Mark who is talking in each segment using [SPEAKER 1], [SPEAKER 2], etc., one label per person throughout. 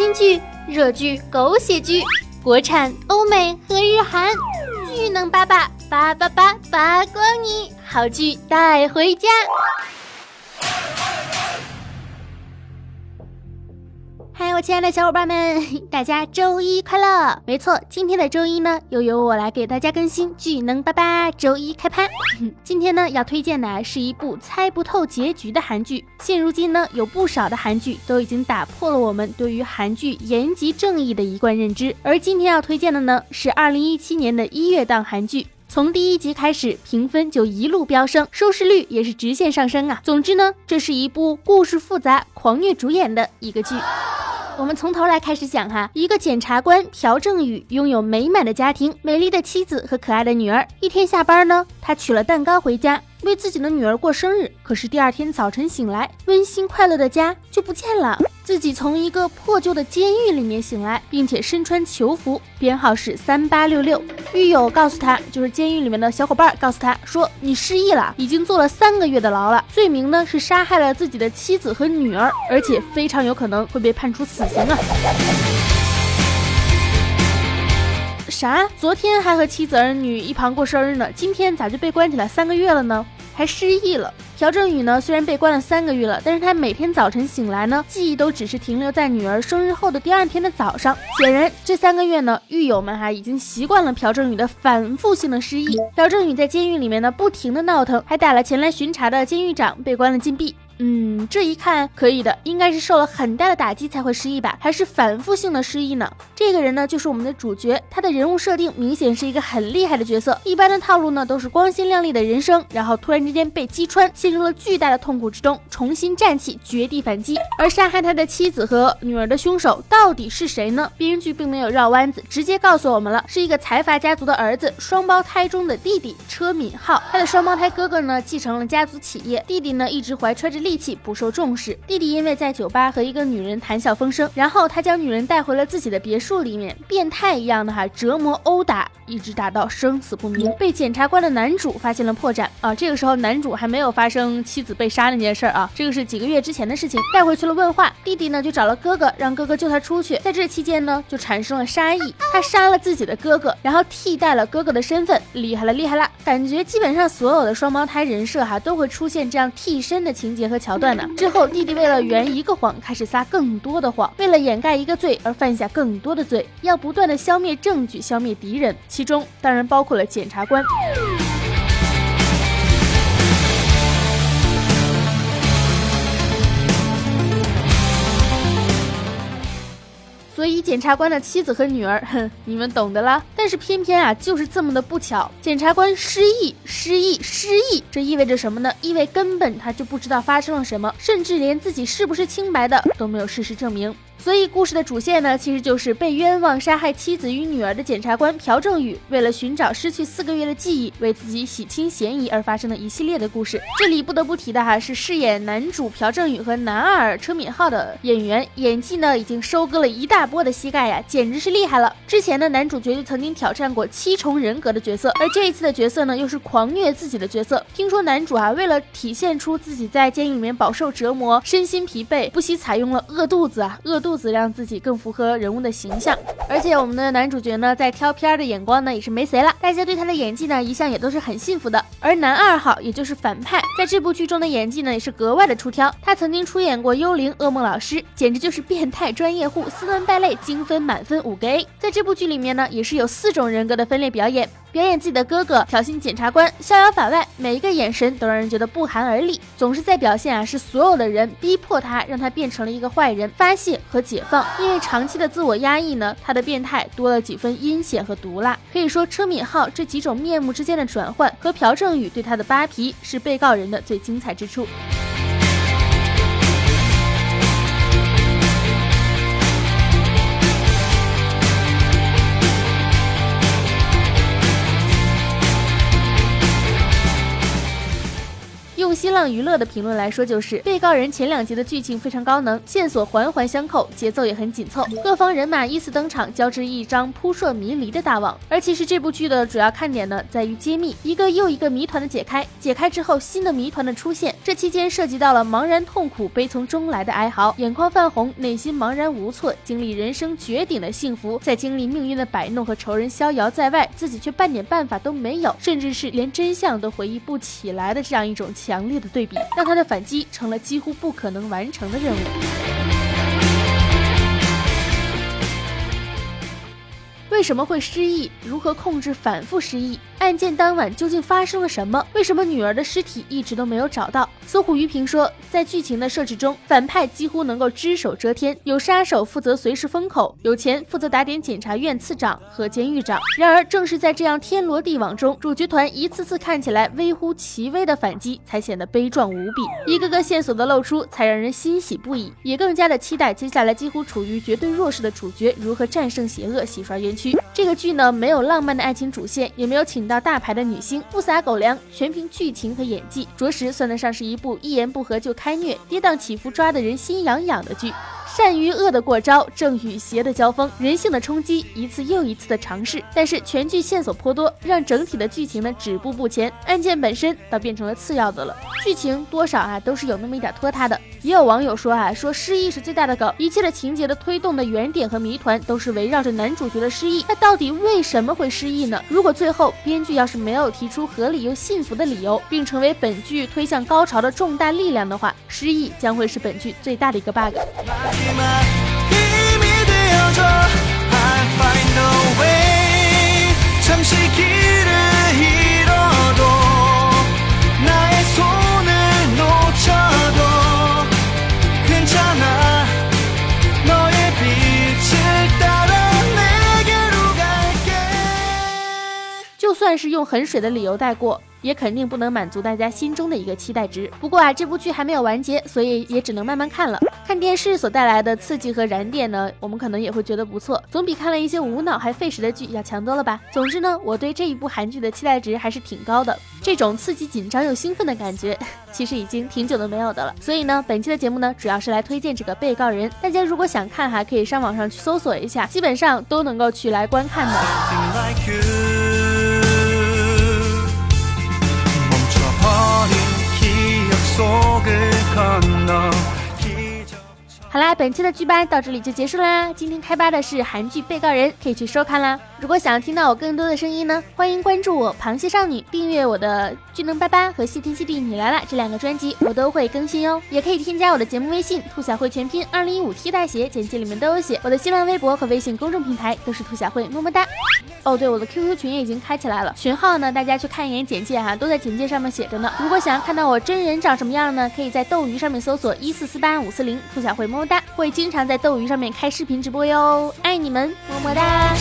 [SPEAKER 1] 新剧、热剧、狗血剧，国产、欧美和日韩，巨能八八八八八八光你，好剧带回家。亲爱的小伙伴们，大家周一快乐！没错，今天的周一呢，又由我来给大家更新《巨能爸爸周一开拍。今天呢，要推荐的是一部猜不透结局的韩剧。现如今呢，有不少的韩剧都已经打破了我们对于韩剧严极正义的一贯认知。而今天要推荐的呢，是二零一七年的一月档韩剧。从第一集开始，评分就一路飙升，收视率也是直线上升啊！总之呢，这是一部故事复杂、狂虐主演的一个剧。我们从头来开始讲哈，一个检察官朴正宇拥有美满的家庭、美丽的妻子和可爱的女儿。一天下班呢，他取了蛋糕回家。为自己的女儿过生日，可是第二天早晨醒来，温馨快乐的家就不见了。自己从一个破旧的监狱里面醒来，并且身穿囚服，编号是三八六六。狱友告诉他，就是监狱里面的小伙伴告诉他说，你失忆了，已经坐了三个月的牢了，罪名呢是杀害了自己的妻子和女儿，而且非常有可能会被判处死刑啊。啥？昨天还和妻子儿女一旁过生日呢，今天咋就被关起来三个月了呢？还失忆了。朴正宇呢，虽然被关了三个月了，但是他每天早晨醒来呢，记忆都只是停留在女儿生日后的第二天的早上。显然，这三个月呢，狱友们哈已经习惯了朴正宇的反复性的失忆。朴正宇在监狱里面呢，不停的闹腾，还打了前来巡查的监狱长，被关了禁闭。嗯，这一看可以的，应该是受了很大的打击才会失忆吧？还是反复性的失忆呢？这个人呢，就是我们的主角，他的人物设定明显是一个很厉害的角色。一般的套路呢，都是光鲜亮丽的人生，然后突然之间被击穿，陷入了巨大的痛苦之中，重新站起，绝地反击。而杀害他的妻子和女儿的凶手到底是谁呢？编剧并没有绕弯子，直接告诉我们了，是一个财阀家族的儿子，双胞胎中的弟弟车敏浩。他的双胞胎哥哥呢，继承了家族企业，弟弟呢，一直怀揣着戾气，不受重视。弟弟因为在酒吧和一个女人谈笑风生，然后他将女人带回了自己的别墅。里面变态一样的哈折磨殴打，一直打到生死不明，被检察官的男主发现了破绽啊！这个时候男主还没有发生妻子被杀那件事儿啊，这个是几个月之前的事情。带回去了问话，弟弟呢就找了哥哥，让哥哥救他出去。在这期间呢，就产生了杀意，他杀了自己的哥哥，然后替代了哥哥的身份，厉害了厉害了！感觉基本上所有的双胞胎人设哈都会出现这样替身的情节和桥段呢。之后弟弟为了圆一个谎，开始撒更多的谎，为了掩盖一个罪而犯下更多的。罪要不断的消灭证据，消灭敌人，其中当然包括了检察官。以检察官的妻子和女儿，哼，你们懂的啦。但是偏偏啊，就是这么的不巧，检察官失忆，失忆，失忆，这意味着什么呢？意味根本他就不知道发生了什么，甚至连自己是不是清白的都没有事实证明。所以故事的主线呢，其实就是被冤枉杀害妻子与女儿的检察官朴正宇，为了寻找失去四个月的记忆，为自己洗清嫌疑而发生的一系列的故事。这里不得不提的哈，是饰演男主朴正宇和男二车敏浩的演员，演技呢已经收割了一大波的膝盖呀，简直是厉害了。之前的男主角就曾经挑战过七重人格的角色，而这一次的角色呢，又是狂虐自己的角色。听说男主啊，为了体现出自己在监狱里面饱受折磨，身心疲惫，不惜采用了饿肚子啊，饿肚。肚子让自己更符合人物的形象，而且我们的男主角呢，在挑片的眼光呢也是没谁了，大家对他的演技呢一向也都是很信服的。而男二号，也就是反派，在这部剧中的演技呢也是格外的出挑。他曾经出演过《幽灵噩梦老师》，简直就是变态专业户，斯文败类，精分满分五个 A。在这部剧里面呢，也是有四种人格的分裂表演。表演自己的哥哥挑衅检察官，逍遥法外，每一个眼神都让人觉得不寒而栗，总是在表现啊，是所有的人逼迫他，让他变成了一个坏人，发泄和解放。因为长期的自我压抑呢，他的变态多了几分阴险和毒辣。可以说，车敏浩这几种面目之间的转换和朴正宇对他的扒皮，是被告人的最精彩之处。浪娱乐的评论来说，就是被告人前两集的剧情非常高能，线索环环相扣，节奏也很紧凑，各方人马依次登场，交织一张扑朔迷离的大网。而其实这部剧的主要看点呢，在于揭秘一个又一个谜团的解开，解开之后新的谜团的出现，这期间涉及到了茫然痛苦、悲从中来的哀嚎，眼眶泛红，内心茫然无措，经历人生绝顶的幸福，在经历命运的摆弄和仇人逍遥在外，自己却半点办法都没有，甚至是连真相都回忆不起来的这样一种强烈的对比，让他的反击成了几乎不可能完成的任务。为什么会失忆？如何控制反复失忆？案件当晚究竟发生了什么？为什么女儿的尸体一直都没有找到？搜狐于平说，在剧情的设置中，反派几乎能够只手遮天，有杀手负责随时封口，有钱负责打点检察院次长和监狱长。然而，正是在这样天罗地网中，主角团一次次看起来微乎其微的反击，才显得悲壮无比。一个个线索的露出，才让人欣喜不已，也更加的期待接下来几乎处于绝对弱势的主角如何战胜邪恶，洗刷冤屈。这个剧呢，没有浪漫的爱情主线，也没有请到大牌的女星，不撒狗粮，全凭剧情和演技，着实算得上是一部一言不合就开虐、跌宕起伏抓得人心痒痒的剧。善于恶的过招，正与邪的交锋，人性的冲击，一次又一次的尝试。但是全剧线索颇多，让整体的剧情呢止步不前，案件本身倒变成了次要的了。剧情多少啊都是有那么一点拖沓的。也有网友说啊，说失忆是最大的梗，一切的情节的推动的原点和谜团都是围绕着男主角的失忆。那到底为什么会失忆呢？如果最后编剧要是没有提出合理又信服的理由，并成为本剧推向高潮的重大力量的话，失忆将会是本剧最大的一个 bug。算是用很水的理由带过。也肯定不能满足大家心中的一个期待值。不过啊，这部剧还没有完结，所以也只能慢慢看了。看电视所带来的刺激和燃点呢，我们可能也会觉得不错，总比看了一些无脑还费时的剧要强多了吧。总之呢，我对这一部韩剧的期待值还是挺高的。这种刺激、紧张又兴奋的感觉，其实已经挺久都没有的了。所以呢，本期的节目呢，主要是来推荐这个被告人。大家如果想看哈，可以上网上去搜索一下，基本上都能够去来观看的。啦，本期的剧吧到这里就结束啦。今天开吧的是韩剧《被告人》，可以去收看啦。如果想要听到我更多的声音呢，欢迎关注我螃蟹少女，订阅我的《巨能巴巴》和《谢天谢地你来了》这两个专辑，我都会更新哟。也可以添加我的节目微信“兔小慧全拼二零一五 T 大写”，简介里面都有写。我的新浪微博和微信公众平台都是兔小慧，么么哒。哦，对，我的 QQ 群也已经开起来了，群号呢，大家去看一眼简介哈，都在简介上面写着呢。如果想要看到我真人长什么样呢，可以在斗鱼上面搜索一四四八五四零，兔小慧么么哒，会经常在斗鱼上面开视频直播哟，爱你们，么么哒。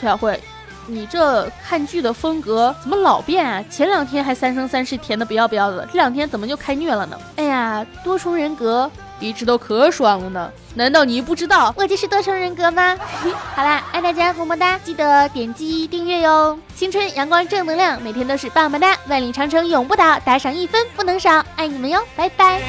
[SPEAKER 1] 小慧，你这看剧的风格怎么老变啊？前两天还三生三世甜的不要不要的，这两天怎么就开虐了呢？哎呀，多重人格一直都可爽了呢，难道你不知道我就是多重人格吗？好啦，爱大家么么哒，记得点击订阅哟。青春阳光正能量，每天都是棒棒哒，万里长城永不倒，打赏一分不能少，爱你们哟，拜拜。